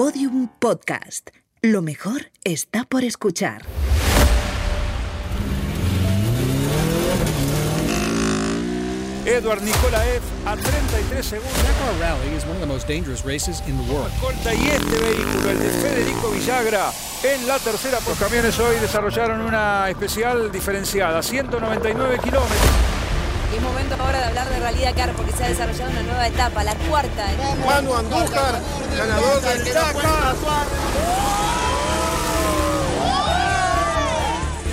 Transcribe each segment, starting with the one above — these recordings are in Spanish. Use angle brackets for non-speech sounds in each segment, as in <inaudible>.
Podium Podcast. Lo mejor está por escuchar. Edward Nikolaev a 33 segundos. Dakar Rally is one of the most dangerous races in the world. Corta y este vehículo, el de Federico Villagra, en la tercera. Los camiones hoy desarrollaron una especial diferenciada, 199 kilómetros. Y es momento ahora de hablar de Rally Dakar porque se ha desarrollado una nueva etapa, la cuarta. Manu Andújar, ganador del Dakar.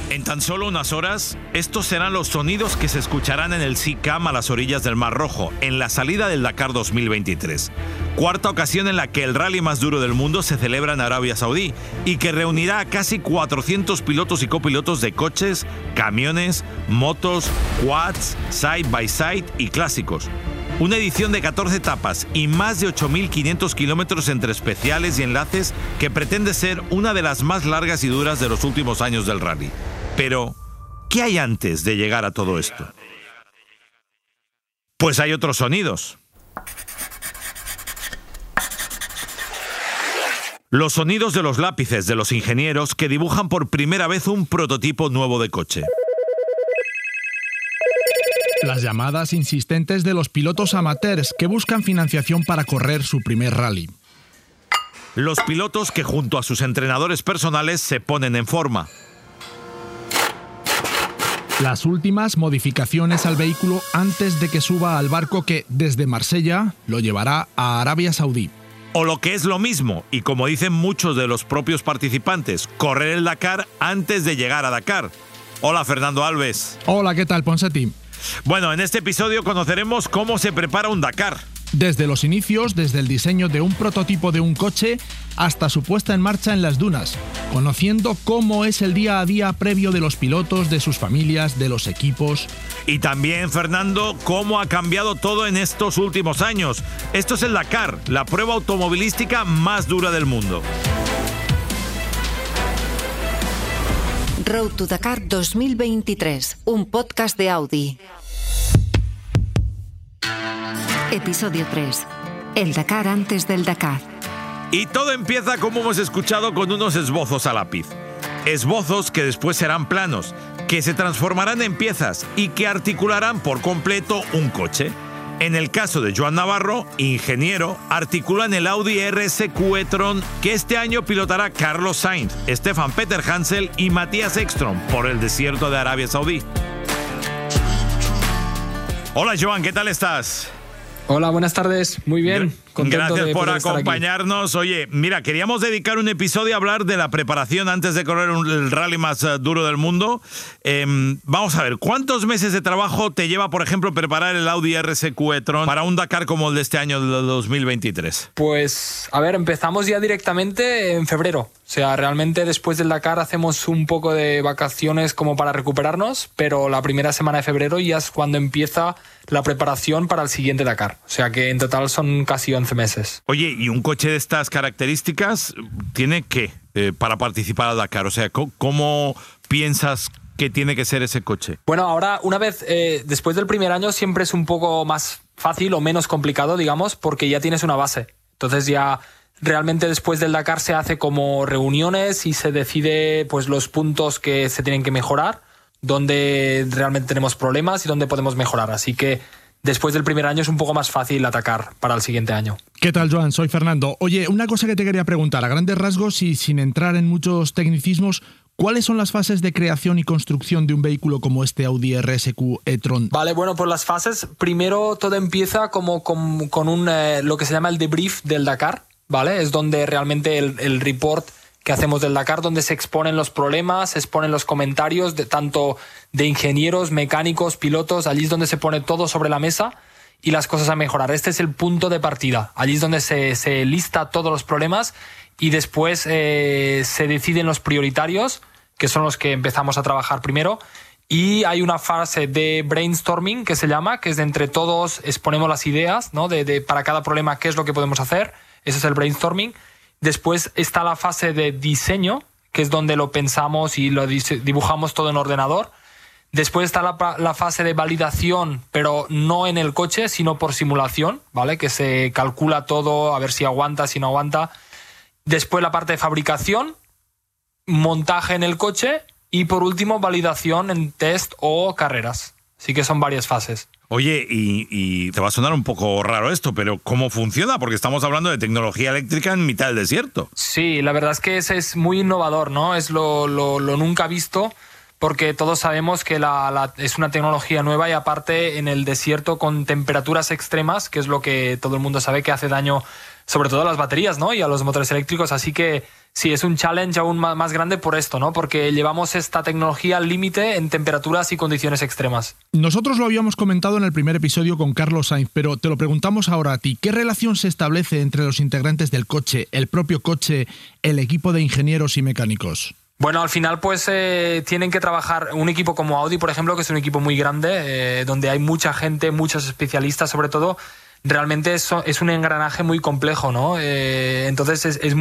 En tan solo unas horas, estos serán los sonidos que se escucharán en el SICAM a las orillas del Mar Rojo, en la salida del Dakar 2023. Cuarta ocasión en la que el rally más duro del mundo se celebra en Arabia Saudí y que reunirá a casi 400 pilotos y copilotos de coches, camiones, motos, quads, side by side y clásicos. Una edición de 14 etapas y más de 8.500 kilómetros entre especiales y enlaces que pretende ser una de las más largas y duras de los últimos años del rally. Pero, ¿qué hay antes de llegar a todo esto? Pues hay otros sonidos. Los sonidos de los lápices de los ingenieros que dibujan por primera vez un prototipo nuevo de coche. Las llamadas insistentes de los pilotos amateurs que buscan financiación para correr su primer rally. Los pilotos que junto a sus entrenadores personales se ponen en forma. Las últimas modificaciones al vehículo antes de que suba al barco que desde Marsella lo llevará a Arabia Saudí. O lo que es lo mismo, y como dicen muchos de los propios participantes, correr el Dakar antes de llegar a Dakar. Hola Fernando Alves. Hola, ¿qué tal, Ponseti? Bueno, en este episodio conoceremos cómo se prepara un Dakar. Desde los inicios, desde el diseño de un prototipo de un coche hasta su puesta en marcha en las dunas, conociendo cómo es el día a día previo de los pilotos, de sus familias, de los equipos. Y también, Fernando, cómo ha cambiado todo en estos últimos años. Esto es el Dakar, la prueba automovilística más dura del mundo. Road to Dakar 2023, un podcast de Audi. Episodio 3. El Dakar antes del Dakar. Y todo empieza, como hemos escuchado, con unos esbozos a lápiz. Esbozos que después serán planos, que se transformarán en piezas y que articularán por completo un coche. En el caso de Joan Navarro, ingeniero, articulan el Audi RSQ e-tron que este año pilotará Carlos Sainz, Stefan Peter Hansel y Matías Ekstrom por el desierto de Arabia Saudí. Hola Joan, ¿qué tal estás? Hola, buenas tardes. Muy bien. Contento Gracias por acompañarnos. Oye, mira, queríamos dedicar un episodio a hablar de la preparación antes de correr el rally más uh, duro del mundo. Eh, vamos a ver, ¿cuántos meses de trabajo te lleva, por ejemplo, preparar el Audi RSQ e-tron para un Dakar como el de este año, del 2023? Pues, a ver, empezamos ya directamente en febrero. O sea, realmente después del Dakar hacemos un poco de vacaciones como para recuperarnos, pero la primera semana de febrero ya es cuando empieza la preparación para el siguiente Dakar. O sea que en total son casi 11 meses. Oye, ¿y un coche de estas características tiene qué eh, para participar al Dakar? O sea, ¿cómo piensas que tiene que ser ese coche? Bueno, ahora una vez, eh, después del primer año siempre es un poco más fácil o menos complicado, digamos, porque ya tienes una base. Entonces ya realmente después del Dakar se hace como reuniones y se decide pues los puntos que se tienen que mejorar, donde realmente tenemos problemas y donde podemos mejorar. Así que después del primer año es un poco más fácil atacar para el siguiente año. ¿Qué tal, Joan? Soy Fernando. Oye, una cosa que te quería preguntar, a grandes rasgos y sin entrar en muchos tecnicismos, ¿Cuáles son las fases de creación y construcción de un vehículo como este Audi RSQ e-tron? Vale, bueno, pues las fases, primero todo empieza como con, un, eh, lo que se llama el debrief del Dakar, ¿vale? Es donde realmente el, el report que hacemos del Dakar, donde se exponen los problemas, se exponen los comentarios de tanto de ingenieros, mecánicos, pilotos, allí es donde se pone todo sobre la mesa y las cosas a mejorar. Este es el punto de partida, allí es donde se, lista todos los problemas y después eh, se deciden los prioritarios, que son los que empezamos a trabajar primero. Y hay una fase de brainstorming que se llama, que es de entre todos exponemos las ideas, ¿no? De, de, para cada problema qué es lo que podemos hacer. Ese es el brainstorming. Después está la fase de diseño, que es donde lo pensamos y lo dibujamos todo en ordenador. Después está la, la, fase de validación, pero no en el coche, sino por simulación, ¿vale? Que se calcula todo, a ver si aguanta, si no aguanta. después la parte de fabricación, montaje en el coche y por último validación en test o carreras. Así que son varias fases. Oye, y, te va a sonar un poco raro esto, pero ¿cómo funciona? Porque estamos hablando de tecnología eléctrica en mitad del desierto. Sí, la verdad es que ese es muy innovador, ¿no? Es lo, lo, nunca visto, porque todos sabemos que la, es una tecnología nueva y aparte en el desierto con temperaturas extremas, que es lo que todo el mundo sabe que hace daño sobre todo a las baterías, ¿no? Y a los motores eléctricos, así que sí, es un challenge aún más grande por esto, ¿no? Porque llevamos esta tecnología al límite en temperaturas y condiciones extremas. Nosotros lo habíamos comentado en el primer episodio con Carlos Sainz, pero te lo preguntamos ahora a ti. ¿Qué relación se establece entre los integrantes del coche, el propio coche, el equipo de ingenieros y mecánicos? Bueno, al final pues eh, tienen que trabajar un equipo como Audi, por ejemplo, que es un equipo muy grande, eh, donde hay mucha gente, muchos especialistas sobre todo, realmente es, es un engranaje muy complejo, ¿no? Eh, entonces es,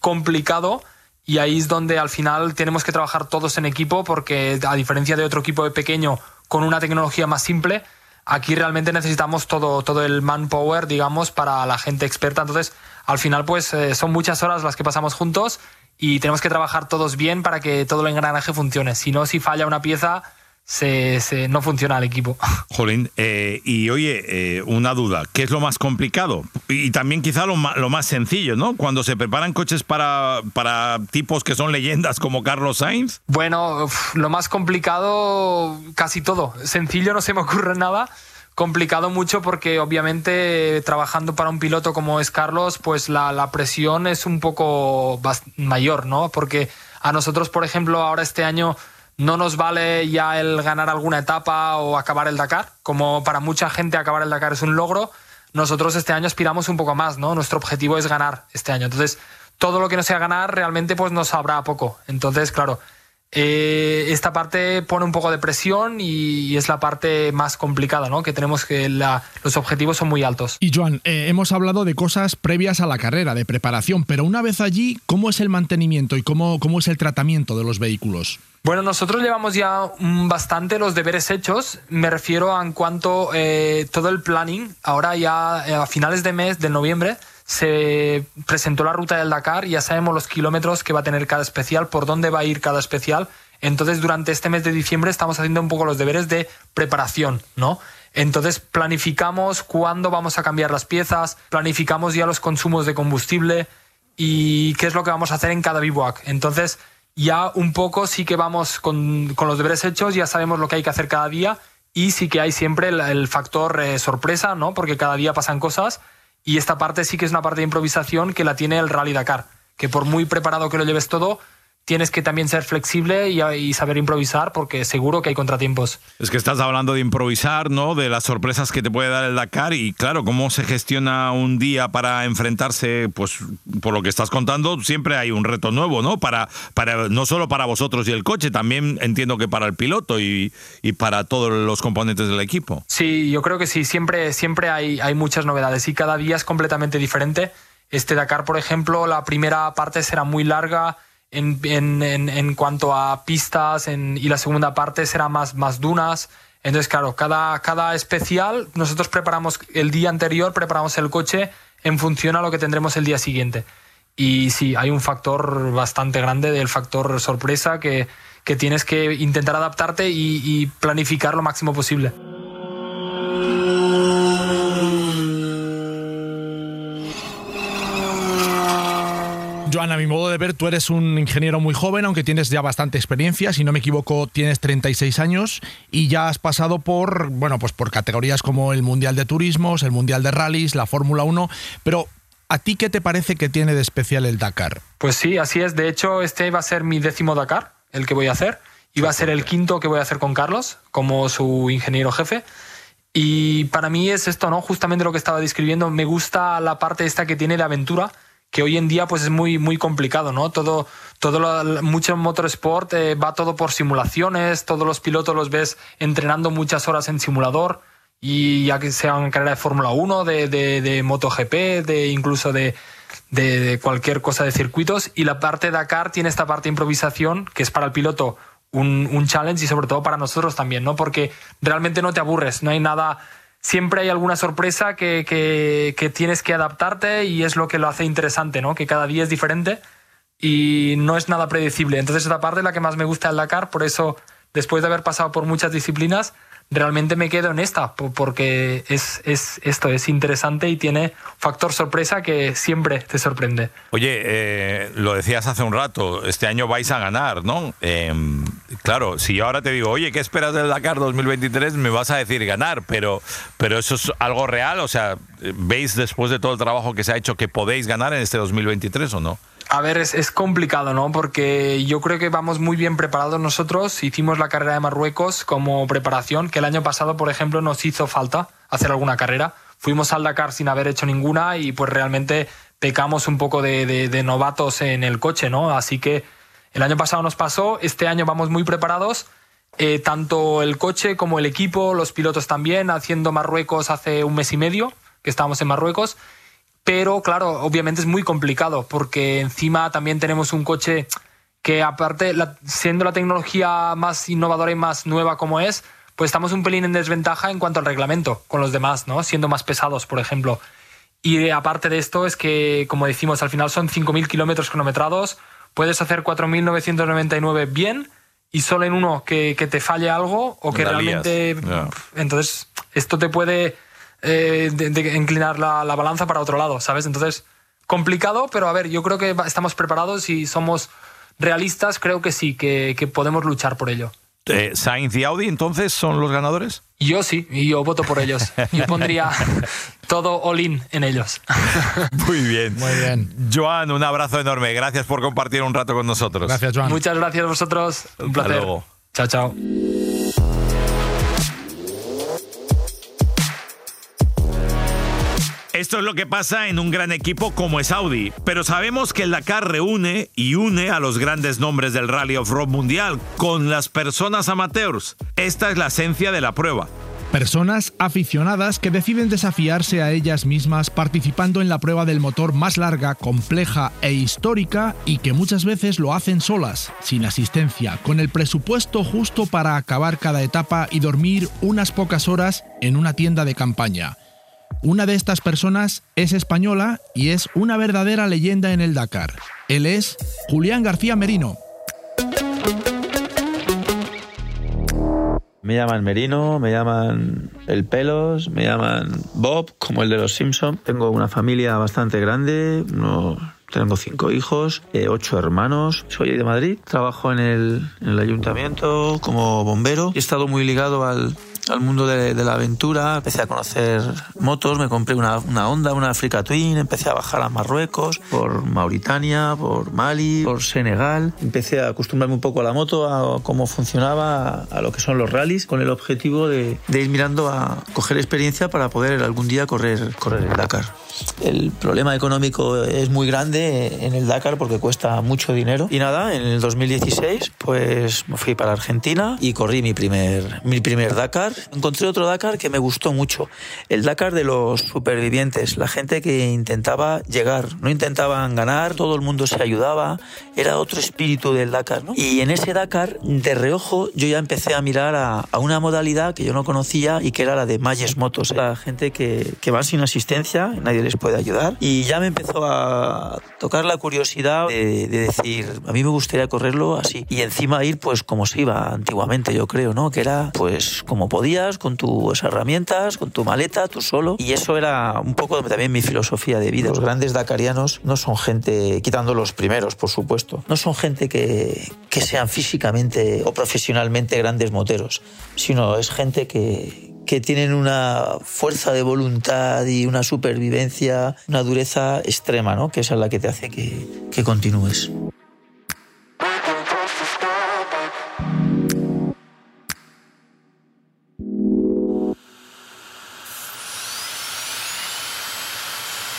complicado y ahí es donde al final tenemos que trabajar todos en equipo porque a diferencia de otro equipo pequeño con una tecnología más simple, aquí realmente necesitamos todo, todo el manpower, digamos, para la gente experta. Entonces, al final, pues eh, son muchas horas las que pasamos juntos y tenemos que trabajar todos bien para que todo el engranaje funcione. Si no, si falla una pieza, se, no funciona el equipo. <laughs> Jolín, eh, y oye, eh, una duda, ¿qué es lo más complicado? Y también quizá lo más, lo más sencillo, ¿no? Cuando se preparan coches para, para tipos que son leyendas como Carlos Sainz. Bueno, lo más complicado, casi todo. Sencillo no se me ocurre nada. Complicado mucho porque obviamente trabajando para un piloto como es Carlos, pues la, la presión es un poco mayor, ¿no? Porque a nosotros, por ejemplo, ahora este año no nos vale ya el ganar alguna etapa o acabar el Dakar, como para mucha gente acabar el Dakar es un logro, nosotros este año aspiramos un poco más, ¿no? Nuestro objetivo es ganar este año. Entonces, todo lo que no sea ganar realmente pues nos sabrá poco. Entonces, claro, eh, esta parte pone un poco de presión y, es la parte más complicada, ¿no? Que tenemos que los objetivos son muy altos. Y Joan, eh, hemos hablado de cosas previas a la carrera, de preparación, pero una vez allí, ¿cómo es el mantenimiento y cómo, cómo es el tratamiento de los vehículos? Bueno, nosotros llevamos ya bastante los deberes hechos. Me refiero en cuanto eh, todo el planning. Ahora ya a finales de mes, de noviembre, se presentó la ruta del Dakar ya sabemos los kilómetros que va a tener cada especial, por dónde va a ir cada especial. Entonces, durante este mes de diciembre estamos haciendo un poco los deberes de preparación, ¿no? Entonces, planificamos cuándo vamos a cambiar las piezas, planificamos ya los consumos de combustible y qué es lo que vamos a hacer en cada bivouac. Entonces, ya un poco sí que vamos con, los deberes hechos, ya sabemos lo que hay que hacer cada día y sí que hay siempre el, factor eh, sorpresa, ¿no? Porque cada día pasan cosas y esta parte sí que es una parte de improvisación que la tiene el Rally Dakar, que por muy preparado que lo lleves todo, tienes que también ser flexible y, saber improvisar porque seguro que hay contratiempos. Es que estás hablando de improvisar, ¿no? De las sorpresas que te puede dar el Dakar y claro, cómo se gestiona un día para enfrentarse, pues por lo que estás contando, siempre hay un reto nuevo, ¿no? Para, para no solo para vosotros y el coche, también entiendo que para el piloto y, para todos los componentes del equipo. Sí, yo creo que sí, siempre, siempre hay, hay muchas novedades y cada día es completamente diferente. Este Dakar, por ejemplo, la primera parte será muy larga en, en, en, cuanto a pistas y la segunda parte será más, más dunas. Entonces, claro, cada, cada especial nosotros preparamos el día anterior, preparamos el coche en función a lo que tendremos el día siguiente. Y sí, hay un factor bastante grande del factor sorpresa que, que tienes que intentar adaptarte y, y planificar lo máximo posible. Joan, a mi modo de ver, tú eres un ingeniero muy joven, aunque tienes ya bastante experiencia. Si no me equivoco, tienes 36 años y ya has pasado por, bueno, pues por categorías como el Mundial de Turismos, el Mundial de Rallys, la Fórmula 1. Pero, ¿a ti qué te parece que tiene de especial el Dakar? Pues sí, así es. De hecho, este va a ser mi décimo Dakar, el que voy a hacer. Y va a ser el quinto que voy a hacer con Carlos, como su ingeniero jefe. Y para mí es esto, ¿no? Justamente lo que estaba describiendo. Me gusta la parte esta que tiene de aventura que hoy en día pues es muy, muy complicado, ¿no? Todo, todo mucho motorsport eh, va todo por simulaciones, todos los pilotos los ves entrenando muchas horas en simulador y ya que sea en carrera de Fórmula 1, de, de, de, MotoGP, de incluso de, de, cualquier cosa de circuitos. Y la parte de Dakar tiene esta parte de improvisación que es para el piloto un, un challenge y sobre todo para nosotros también, ¿no? Porque realmente no te aburres, no hay nada siempre hay alguna sorpresa que, que, tienes que adaptarte y es lo que lo hace interesante, ¿no? Que cada día es diferente y no es nada predecible. Entonces esta parte es la que más me gusta del Dakar, por eso después de haber pasado por muchas disciplinas, realmente me quedo en esta, porque es, es esto, es interesante y tiene factor sorpresa que siempre te sorprende. Oye, eh, lo decías hace un rato, este año vais a ganar, ¿no? Em, claro, si yo ahora te digo, oye, ¿qué esperas del Dakar 2023? Me vas a decir ganar, pero, pero eso es algo real, o sea, ¿veis después de todo el trabajo que se ha hecho que podéis ganar en este 2023 o no? A ver, es, complicado, ¿no? Porque yo creo que vamos muy bien preparados nosotros. Hicimos la carrera de Marruecos como preparación, que el año pasado, por ejemplo, nos hizo falta hacer alguna carrera. Fuimos al Dakar sin haber hecho ninguna y pues realmente pecamos un poco de novatos en el coche, ¿no? Así que el año pasado nos pasó, este año vamos muy preparados. Eh, tanto el coche como el equipo, los pilotos también, haciendo Marruecos hace un mes y medio que estábamos en Marruecos pero claro, obviamente es muy complicado porque encima también tenemos un coche que aparte, siendo la tecnología más innovadora y más nueva como es, pues estamos un pelín en desventaja en cuanto al reglamento con los demás, ¿no? Siendo más pesados, por ejemplo. Y aparte de esto es que, como decimos, al final son 5.000 kilómetros cronometrados, puedes hacer 4.999 bien y solo en uno que, que, te falle algo o que realmente... Entonces, esto te puede eh, de, inclinar la, balanza para otro lado, ¿sabes? Entonces, complicado, pero a ver, yo creo que estamos preparados y somos realistas, creo que sí, que, podemos luchar por ello. Eh, Sainz y Audi entonces son los ganadores? Yo sí, y yo voto por ellos. Yo pondría <laughs> todo all-in en ellos. <laughs> Muy bien. Muy bien. Joan, un abrazo enorme. Gracias por compartir un rato con nosotros. Gracias, Joan. Muchas gracias a vosotros. Un placer. luego. Chao, chao. Esto es lo que pasa en un gran equipo como es Audi, pero sabemos que el Dakar reúne y une a los grandes nombres del Rally Off-Road mundial con las personas amateurs. Esta es la esencia de la prueba. Personas aficionadas que deciden desafiarse a ellas mismas participando en la prueba del motor más larga, compleja e histórica y que muchas veces lo hacen solas, sin asistencia, con el presupuesto justo para acabar cada etapa y dormir unas pocas horas en una tienda de campaña. Una de estas personas es española y es una verdadera leyenda en el Dakar. Él es Julián García Merino. Me llaman Merino, me llaman El Pelos, me llaman Bob, como el de los Simpson. Tengo una familia bastante grande, tengo cinco hijos, eh, ocho hermanos. Soy de Madrid, trabajo en el, en el ayuntamiento como bombero. He estado muy ligado al, al mundo de, la aventura, empecé a conocer motos, me compré una, una Honda, una Africa Twin, empecé a bajar a Marruecos, por Mauritania, por Mali, por Senegal. Empecé a acostumbrarme un poco a la moto, a cómo funcionaba, a, lo que son los rallies, con el objetivo de, de, ir mirando a coger experiencia para poder algún día correr, correr el Dakar. El problema económico es muy grande en el Dakar porque cuesta mucho dinero. Y nada, en el 2016 pues me fui para Argentina y corrí mi primer, mi primer Dakar. Encontré otro Dakar que me gustó mucho. El Dakar de los supervivientes, la gente que intentaba llegar, no intentaban ganar, todo el mundo se ayudaba, era otro espíritu del Dakar. ¿no? Y en ese Dakar, de reojo, yo ya empecé a mirar a, a una modalidad que yo no conocía y que era la de Mayes Motos. La gente que, que va sin asistencia, nadie les puede ayudar. Y ya me empezó a tocar la curiosidad de, de, decir, a mí me gustaría correrlo así. Y encima ir pues como se iba antiguamente, yo creo, ¿no? Que era pues como podías, con tus herramientas, con tu maleta, tú solo. Y eso era un poco también mi filosofía de vida. Los grandes dakarianos no son gente, quitando los primeros, por supuesto, no son gente que, que sean físicamente o profesionalmente grandes moteros, sino es gente que, que tienen una fuerza de voluntad y una supervivencia, una dureza extrema, ¿no? Que esa es la que te hace que, que continúes.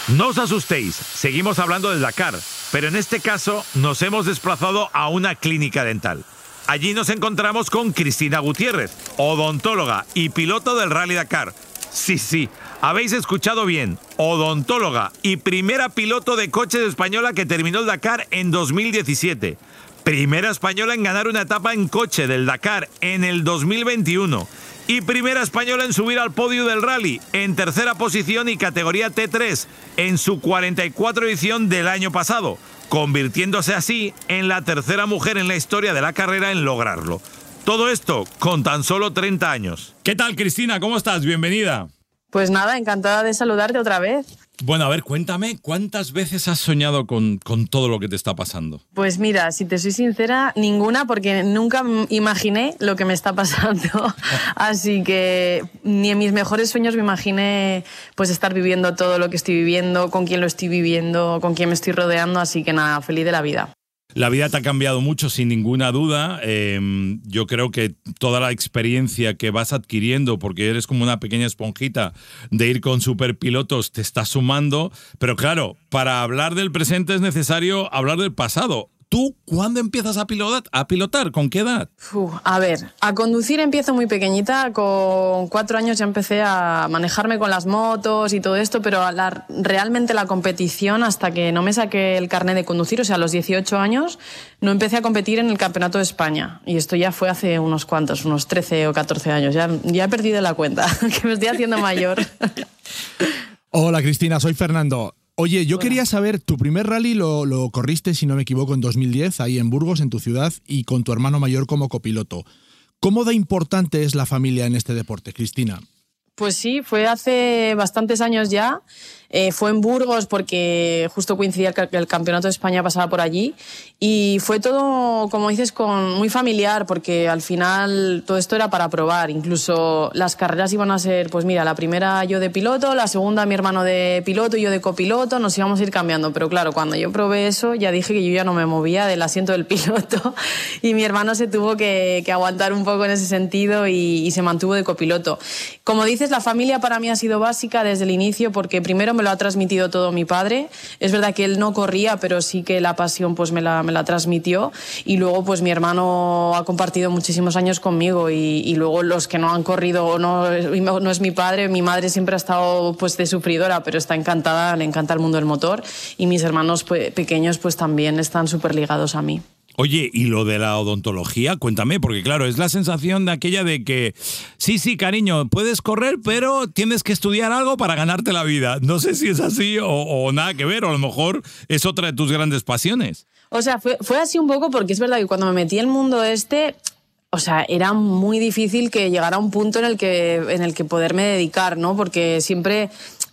No os asustéis, seguimos hablando del Dakar, pero en este caso nos hemos desplazado a una clínica dental. Allí nos encontramos con Cristina Gutiérrez, odontóloga y piloto del Rally Dakar. Sí, sí, habéis escuchado bien, odontóloga y primera piloto de coches española que terminó el Dakar en 2017. Primera española en ganar una etapa en coche del Dakar en el 2021 y primera española en subir al podio del rally, en tercera posición y categoría T3, en su 44 edición del año pasado, convirtiéndose así en la tercera mujer en la historia de la carrera en lograrlo. Todo esto con tan solo 30 años. ¿Qué tal, Cristina? ¿Cómo estás? Bienvenida. Pues nada, encantada de saludarte otra vez. Bueno, a ver, cuéntame, ¿cuántas veces has soñado con, con, todo lo que te está pasando? Pues mira, si te soy sincera, ninguna, porque nunca imaginé lo que me está <laughs> pasando. Así que ni en mis mejores sueños me imaginé pues estar viviendo todo lo que estoy viviendo, con quién lo estoy viviendo, con quién me estoy rodeando, así que nada, feliz de la vida. La vida te ha cambiado mucho, sin ninguna duda. Em, yo creo que toda la experiencia que vas adquiriendo, porque eres como una pequeña esponjita de ir con superpilotos, te está sumando. Pero claro, para hablar del presente es necesario hablar del pasado. ¿Tú cuándo empiezas a pilotar? ¿A pilotar? ¿Con qué edad? a ver, a conducir empiezo muy pequeñita. Con cuatro años ya empecé a manejarme con las motos y todo esto, pero realmente la competición, hasta que no me saqué el carnet de conducir, o sea, a los 18 años, no empecé a competir en el Campeonato de España. Y esto ya fue hace unos cuantos, unos 13 o 14 años. Ya, ya he perdido la cuenta, <laughs> que me estoy haciendo mayor. <laughs> Hola Cristina, soy Fernando. Oye, yo quería saber, tu primer rally lo, lo, corriste, si no me equivoco, en 2010, ahí en Burgos, en tu ciudad, y con tu hermano mayor como copiloto. ¿Cómo de importante es la familia en este deporte, Cristina? Pues sí, fue hace bastantes años ya. Eh, fue en Burgos porque justo coincidía que el Campeonato de España pasaba por allí. Y fue todo, como dices, con, muy familiar porque al final todo esto era para probar. Incluso las carreras iban a ser, pues mira, la primera yo de piloto, la segunda mi hermano de piloto y yo de copiloto. Nos íbamos a ir cambiando. Pero claro, cuando yo probé eso, ya dije que yo ya no me movía del asiento del piloto. <laughs> Y mi hermano se tuvo que, que aguantar un poco en ese sentido y, y se mantuvo de copiloto. Como dices, la familia para mí ha sido básica desde el inicio porque primero me lo ha transmitido todo mi padre. Es verdad que él no corría, pero sí que la pasión pues me la, me la transmitió. Y luego pues mi hermano ha compartido muchísimos años conmigo y, luego los que no han corrido no, no es mi padre, mi madre siempre ha estado pues de sufridora, pero está encantada, le encanta el mundo del motor y mis hermanos pues, pequeños pues también están súper ligados a mí. Oye, ¿y lo de la odontología? Cuéntame, porque claro, es la sensación de aquella de que, sí, sí, cariño, puedes correr, pero tienes que estudiar algo para ganarte la vida. No sé si es así o, nada que ver, o a lo mejor es otra de tus grandes pasiones. O sea, fue, fue así un poco porque es verdad que cuando me metí en el mundo este, o sea, era muy difícil que llegara a un punto en el que, en el que poderme dedicar, ¿no? Porque siempre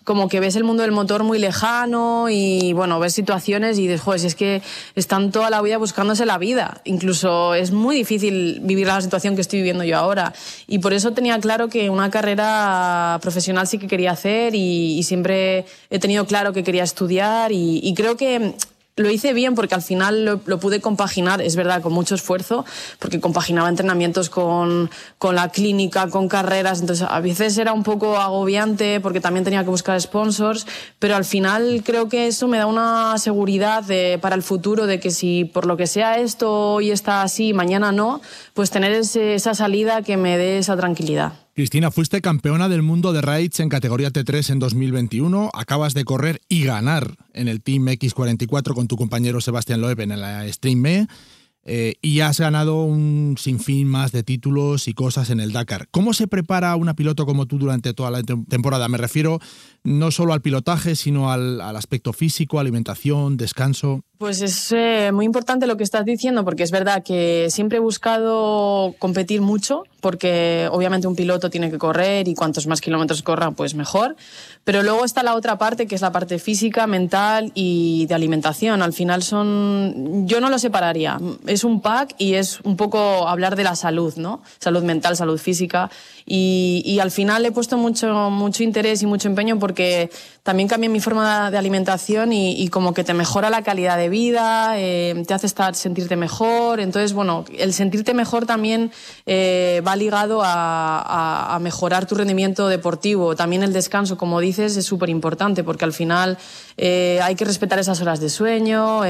como que ves el mundo del motor muy lejano y bueno, ves situaciones y dices, joder, si es que están toda la vida buscándose la vida. Incluso es muy difícil vivir la situación que estoy viviendo yo ahora. Y por eso tenía claro que una carrera profesional sí que quería hacer y, siempre he tenido claro que quería estudiar y creo que lo hice bien porque al final lo, pude compaginar, es verdad, con mucho esfuerzo, porque compaginaba entrenamientos con, con, la clínica, con carreras, entonces a veces era un poco agobiante porque también tenía que buscar sponsors, pero al final creo que eso me da una seguridad para el futuro de que si por lo que sea esto hoy está así, mañana no, pues tener esa salida que me dé esa tranquilidad. Cristina, fuiste campeona del mundo de raids en categoría T3 en 2021. Acabas de correr y ganar en el Team X44 con tu compañero Sebastián Loeb en la Stream Me. Eh, y has ganado un sinfín más de títulos y cosas en el Dakar. ¿Cómo se prepara una piloto como tú durante toda la temporada? Me refiero no solo al pilotaje, sino al, aspecto físico, alimentación, descanso. Pues es eh, muy importante lo que estás diciendo, porque es verdad que siempre he buscado competir mucho, porque obviamente un piloto tiene que correr y cuantos más kilómetros corra, pues mejor. Pero luego está la otra parte, que es la parte física, mental y de alimentación. Al final son, yo no lo separaría. Un pack y es un poco hablar de la salud, ¿no? Salud mental, salud física. Y, al final he puesto mucho, mucho interés y mucho empeño porque también cambié mi forma de alimentación y, como que te mejora la calidad de vida, eh, te hace estar, sentirte mejor. Entonces, bueno, el sentirte mejor también eh, va ligado a, mejorar tu rendimiento deportivo. También el descanso, como dices, es súper importante porque al final eh, hay que respetar esas horas de sueño.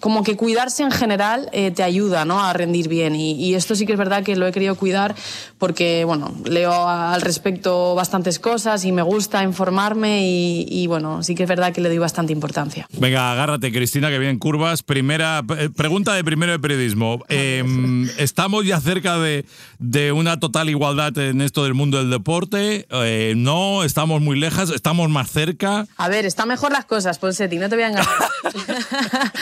como que cuidarse en general eh, te ayuda ¿no? a rendir bien. Y, y, esto sí que es verdad que lo he querido cuidar porque, bueno, leo al respecto bastantes cosas y me gusta informarme y, y, bueno, sí que es verdad que le doy bastante importancia. Venga, agárrate, Cristina, que vienen curvas. Primera eh, pregunta de primero de periodismo. Eh, ¿Estamos ya cerca de, de, una total igualdad en esto del mundo del deporte? Eh, no, estamos muy lejas, estamos más cerca. A ver, están mejor las cosas, Ponsetti, no te voy a engañar. <laughs>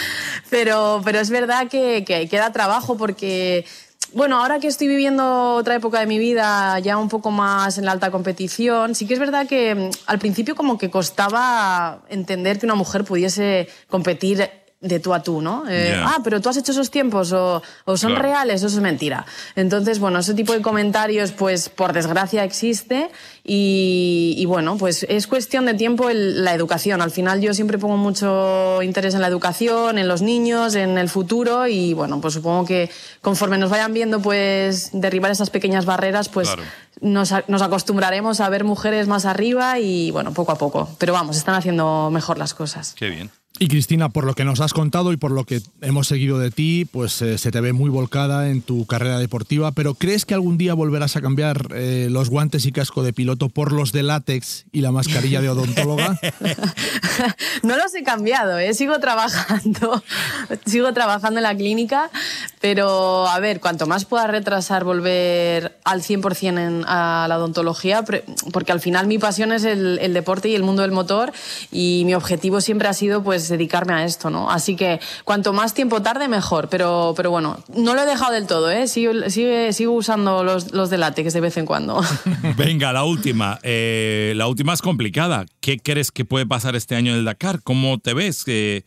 pero, pero es verdad que, que queda trabajo porque bueno, ahora que estoy viviendo otra época de mi vida ya un poco más en la alta competición, sí que es verdad que mm, al principio como que costaba entender que una mujer pudiese competir de tú a tú, ¿no? Eh. Ah, pero tú has hecho esos tiempos o, o son Claro. reales o eso es mentira. Entonces, bueno, ese tipo de comentarios, pues por desgracia existe y, y, bueno, pues es cuestión de tiempo el- la educación. Al final yo siempre pongo mucho interés en la educación, en los niños, en el futuro y bueno, pues supongo que conforme nos vayan viendo pues derribar esas pequeñas barreras, pues Claro. nos, nos acostumbraremos a ver mujeres más arriba y bueno, poco a poco. Pero vamos, están haciendo mejor las cosas. Qué bien. Y Cristina, por lo que nos has contado y por lo que hemos seguido de ti, pues eh, se te ve muy volcada en tu carrera deportiva, pero ¿crees que algún día volverás a cambiar eh, los guantes y casco de piloto por los de látex y la mascarilla de odontóloga? <laughs> No los he cambiado, ¿eh? sigo trabajando, <laughs> sigo trabajando en la clínica, pero a ver, cuanto más pueda retrasar volver al 100% en, a la odontología, porque al final mi pasión es el, el deporte y el mundo del motor y mi objetivo siempre ha sido pues dedicarme a esto, ¿no? Así que cuanto más tiempo tarde, mejor, pero, pero bueno, no lo he dejado del todo, ¿eh? Sigo, sigo usando los, los de látex de vez en cuando. <laughs> Venga, la última. Eh, la última es complicada. ¿Qué crees que puede pasar este año en el Dakar? ¿Cómo te ves? ¿Qué,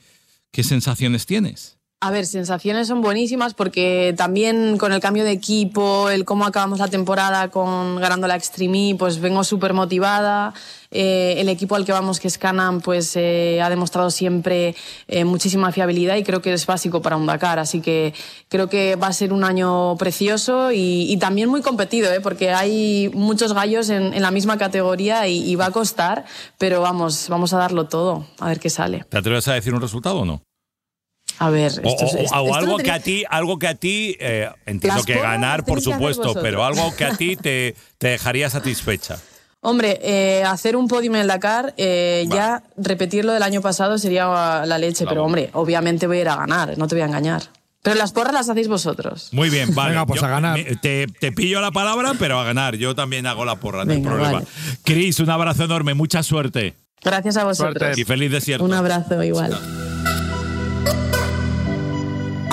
qué sensaciones tienes? A ver, sensaciones son buenísimas porque también con el cambio de equipo, el cómo acabamos la temporada con ganando la Extreme E, pues vengo súper motivada. Eh, el equipo al que vamos, que es Canam, pues eh, ha demostrado siempre eh, muchísima fiabilidad y creo que es básico para un Dakar. Así que creo que va a ser un año precioso y, y también muy competido, ¿eh? porque hay muchos gallos en, en la misma categoría y, y va a costar, pero vamos, vamos a darlo todo, a ver qué sale. ¿Te atreves a decir un resultado o no? A ver, O, esto, es- o- esto- o esto algo que a ti, algo que a ti, eh, entiendo Las que ganar, por supuesto, pero algo que a ti <laughs> te, te dejaría satisfecha. Hombre, eh, hacer un podium en el Dakar, eh, ya repetirlo del año pasado sería la leche, pero hombre, obviamente voy a ir a ganar, no te voy a engañar. Pero las porras las hacéis vosotros. Muy bien, vale. Venga, pues Yo- a ganar. me- Te, te pillo la palabra, pero a ganar. Yo también hago la porra, no hay Venga, problema. vale. Cris, un abrazo enorme, mucha suerte. Gracias a vosotros. Y feliz desierto. Un abrazo igual.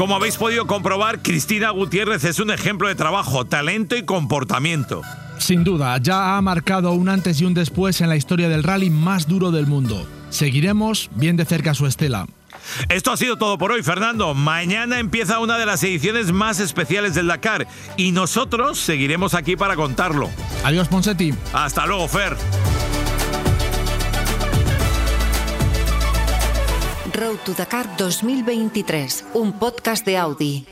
Como habéis podido comprobar, Cristina Gutiérrez es un ejemplo de trabajo, talento y comportamiento. Sin duda, ya ha marcado un antes y un después en la historia del rally más duro del mundo. Seguiremos bien de cerca su estela. Esto ha sido todo por hoy, Fernando. Mañana empieza una de las ediciones más especiales del Dakar y nosotros seguiremos aquí para contarlo. Adiós, Ponsetti. Hasta luego, Fer. Road to Dakar 2023, un podcast de Audi.